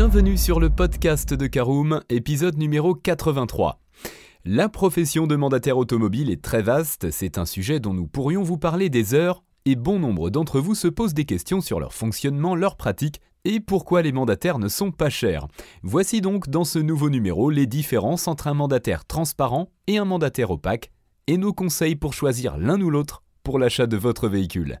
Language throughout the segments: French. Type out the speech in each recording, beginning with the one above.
Bienvenue sur le podcast de Caroom, épisode numéro 83. La profession de mandataire automobile est très vaste, c'est un sujet dont nous pourrions vous parler des heures, et bon nombre d'entre vous se posent des questions sur leur fonctionnement, leur pratique et pourquoi les mandataires ne sont pas chers. Voici donc dans ce nouveau numéro les différences entre un mandataire transparent et un mandataire opaque, et nos conseils pour choisir l'un ou l'autre pour l'achat de votre véhicule.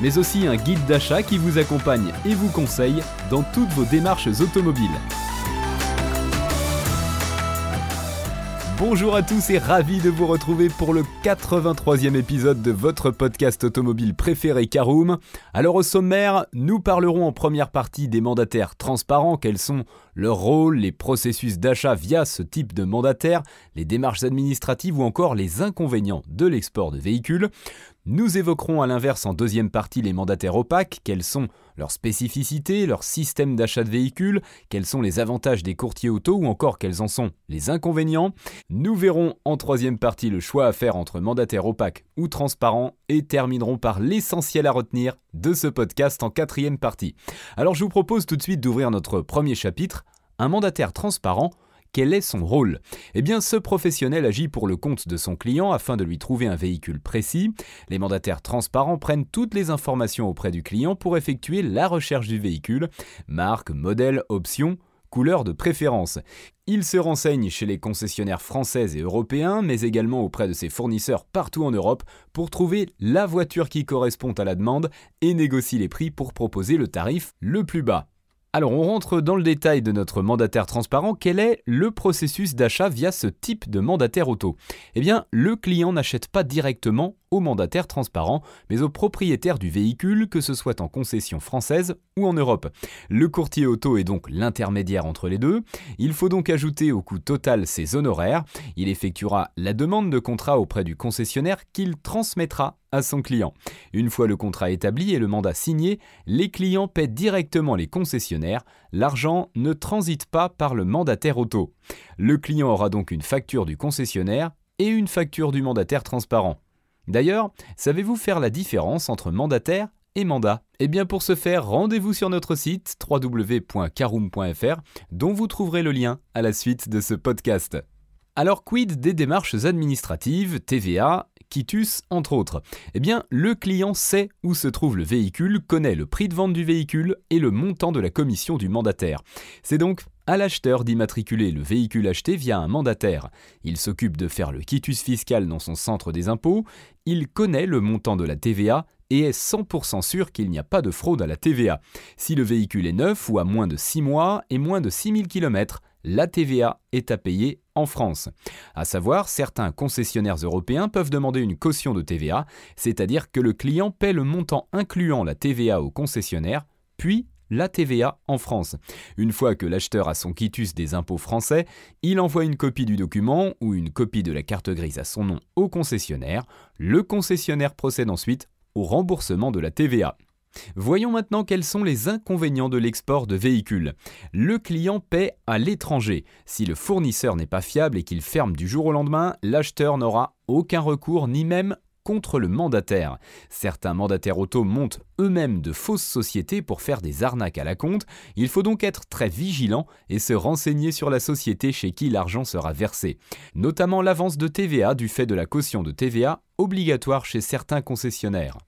mais aussi un guide d'achat qui vous accompagne et vous conseille dans toutes vos démarches automobiles. Bonjour à tous et ravi de vous retrouver pour le 83e épisode de votre podcast automobile préféré Caroom. Alors au sommaire, nous parlerons en première partie des mandataires transparents, quels sont leurs rôles, les processus d'achat via ce type de mandataire, les démarches administratives ou encore les inconvénients de l'export de véhicules. Nous évoquerons à l'inverse en deuxième partie les mandataires opaques, quelles sont leurs spécificités, leur système d'achat de véhicules, quels sont les avantages des courtiers auto ou encore quels en sont les inconvénients. Nous verrons en troisième partie le choix à faire entre mandataires opaques ou transparents et terminerons par l'essentiel à retenir de ce podcast en quatrième partie. Alors je vous propose tout de suite d'ouvrir notre premier chapitre, un mandataire transparent quel est son rôle? Eh bien, ce professionnel agit pour le compte de son client afin de lui trouver un véhicule précis. Les mandataires transparents prennent toutes les informations auprès du client pour effectuer la recherche du véhicule, marque, modèle, option, couleur de préférence. Ils se renseignent chez les concessionnaires français et européens, mais également auprès de ses fournisseurs partout en Europe pour trouver la voiture qui correspond à la demande et négocient les prix pour proposer le tarif le plus bas. Alors on rentre dans le détail de notre mandataire transparent. Quel est le processus d'achat via ce type de mandataire auto? Eh bien, le client n'achète pas directement au mandataire transparent, mais au propriétaire du véhicule, que ce soit en concession française ou en Europe. Le courtier auto est donc l'intermédiaire entre les deux. Il faut donc ajouter au coût total ses honoraires. Il effectuera la demande de contrat auprès du concessionnaire qu'il transmettra à son client. Une fois le contrat établi et le mandat signé, les clients paient directement les concessionnaires. L'argent ne transite pas par le mandataire auto. Le client aura donc une facture du concessionnaire et une facture du mandataire transparent. D'ailleurs, savez-vous faire la différence entre mandataire et mandat? Eh bien pour ce faire, rendez-vous sur notre site www.caroom.fr dont vous trouverez le lien à la suite de ce podcast. Alors quid des démarches administratives, TVA, quitus entre autres? Eh bien le client sait où se trouve le véhicule, connaît le prix de vente du véhicule et le montant de la commission du mandataire. C'est donc à l'acheteur d'immatriculer le véhicule acheté via un mandataire. Il s'occupe de faire le quitus fiscal dans son centre des impôts, il connaît le montant de la TVA et est 100% sûr qu'il n'y a pas de fraude à la TVA. Si le véhicule est neuf ou à moins de 6 mois et moins de 6000 km, la TVA est à payer en France. À savoir, certains concessionnaires européens peuvent demander une caution de TVA, c'est-à-dire que le client paie le montant incluant la TVA au concessionnaire, puis la TVA en France. Une fois que l'acheteur a son quitus des impôts français, il envoie une copie du document ou une copie de la carte grise à son nom au concessionnaire. Le concessionnaire procède ensuite au remboursement de la TVA. Voyons maintenant quels sont les inconvénients de l'export de véhicules. Le client paie à l'étranger. Si le fournisseur n'est pas fiable et qu'il ferme du jour au lendemain, l'acheteur n'aura aucun recours ni même contre le mandataire. Certains mandataires auto montent eux-mêmes de fausses sociétés pour faire des arnaques à la compte. Il faut donc être très vigilant et se renseigner sur la société chez qui l'argent sera versé. Notamment l'avance de TVA du fait de la caution de TVA obligatoire chez certains concessionnaires.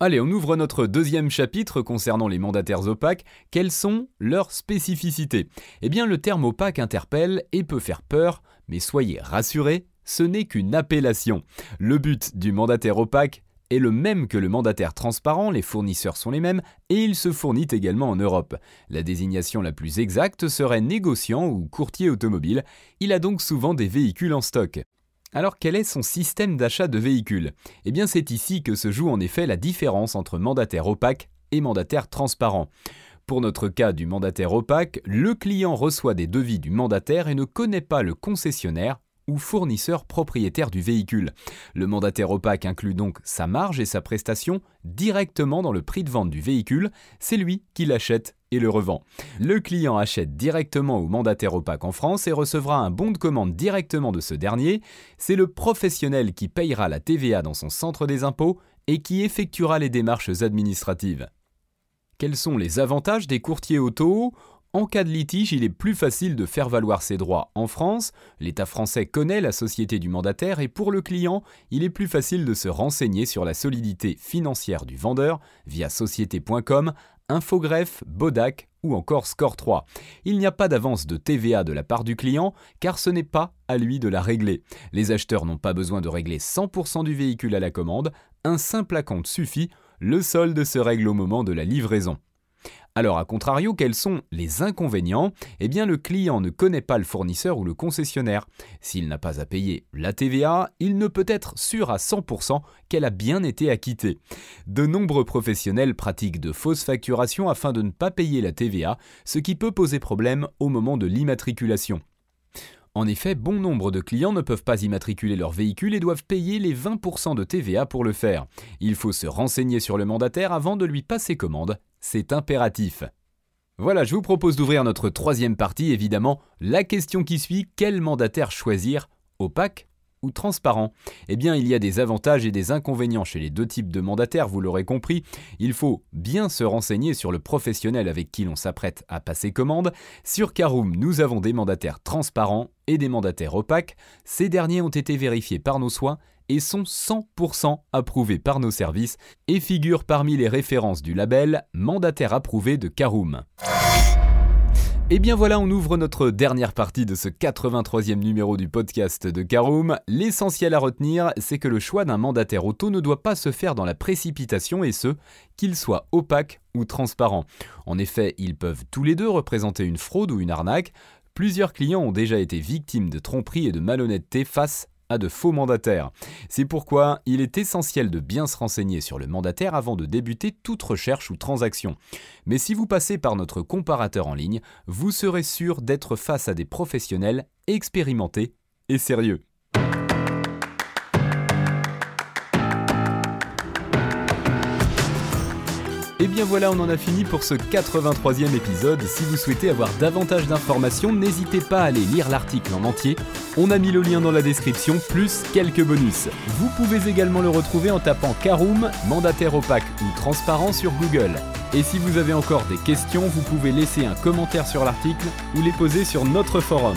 Allez, on ouvre notre deuxième chapitre concernant les mandataires opaques. Quelles sont leurs spécificités? Eh bien, le terme opaque interpelle et peut faire peur, mais soyez rassurés, ce n'est qu'une appellation. Le but du mandataire opaque est le même que le mandataire transparent, les fournisseurs sont les mêmes, et il se fournit également en Europe. La désignation la plus exacte serait négociant ou courtier automobile, il a donc souvent des véhicules en stock. Alors quel est son système d'achat de véhicules? Eh bien c'est ici que se joue en effet la différence entre mandataire opaque et mandataire transparent. Pour notre cas du mandataire opaque, le client reçoit des devis du mandataire et ne connaît pas le concessionnaire ou fournisseur propriétaire du véhicule. Le mandataire opaque inclut donc sa marge et sa prestation directement dans le prix de vente du véhicule, c'est lui qui l'achète et le revend. Le client achète directement au mandataire opaque en France et recevra un bon de commande directement de ce dernier, c'est le professionnel qui payera la TVA dans son centre des impôts et qui effectuera les démarches administratives. Quels sont les avantages des courtiers auto? En cas de litige, il est plus facile de faire valoir ses droits en France, l'État français connaît la société du mandataire et pour le client, il est plus facile de se renseigner sur la solidité financière du vendeur via société.com, Infogreffe, Bodac ou encore Score 3. Il n'y a pas d'avance de TVA de la part du client car ce n'est pas à lui de la régler. Les acheteurs n'ont pas besoin de régler 100% du véhicule à la commande, un simple acompte suffit, le solde se règle au moment de la livraison. Alors, à contrario, quels sont les inconvénients? Eh bien, le client ne connaît pas le fournisseur ou le concessionnaire. S'il n'a pas à payer la TVA, il ne peut être sûr à 100% qu'elle a bien été acquittée. De nombreux professionnels pratiquent de fausses facturations afin de ne pas payer la TVA, ce qui peut poser problème au moment de l'immatriculation. En effet, bon nombre de clients ne peuvent pas immatriculer leur véhicule et doivent payer les 20% de TVA pour le faire. Il faut se renseigner sur le mandataire avant de lui passer commande c'est impératif. Voilà, je vous propose d'ouvrir notre troisième partie, évidemment, la question qui suit, quel mandataire choisir Opaque ou transparent Eh bien, il y a des avantages et des inconvénients chez les deux types de mandataires, vous l'aurez compris. Il faut bien se renseigner sur le professionnel avec qui l'on s'apprête à passer commande. Sur Caroom, nous avons des mandataires transparents et des mandataires opaques. Ces derniers ont été vérifiés par nos soins et sont 100% approuvés par nos services et figurent parmi les références du label Mandataire approuvé de Caroom. Et bien voilà, on ouvre notre dernière partie de ce 83e numéro du podcast de Caroom. L'essentiel à retenir, c'est que le choix d'un mandataire auto ne doit pas se faire dans la précipitation et ce, qu'il soit opaque ou transparent. En effet, ils peuvent tous les deux représenter une fraude ou une arnaque. Plusieurs clients ont déjà été victimes de tromperies et de malhonnêteté face de faux mandataires. C'est pourquoi il est essentiel de bien se renseigner sur le mandataire avant de débuter toute recherche ou transaction. Mais si vous passez par notre comparateur en ligne, vous serez sûr d'être face à des professionnels expérimentés et sérieux. Et bien voilà, on en a fini pour ce 83e épisode. Si vous souhaitez avoir davantage d'informations, n'hésitez pas à aller lire l'article en entier. On a mis le lien dans la description, plus quelques bonus. Vous pouvez également le retrouver en tapant Caroom, mandataire opaque ou transparent sur Google. Et si vous avez encore des questions, vous pouvez laisser un commentaire sur l'article ou les poser sur notre forum.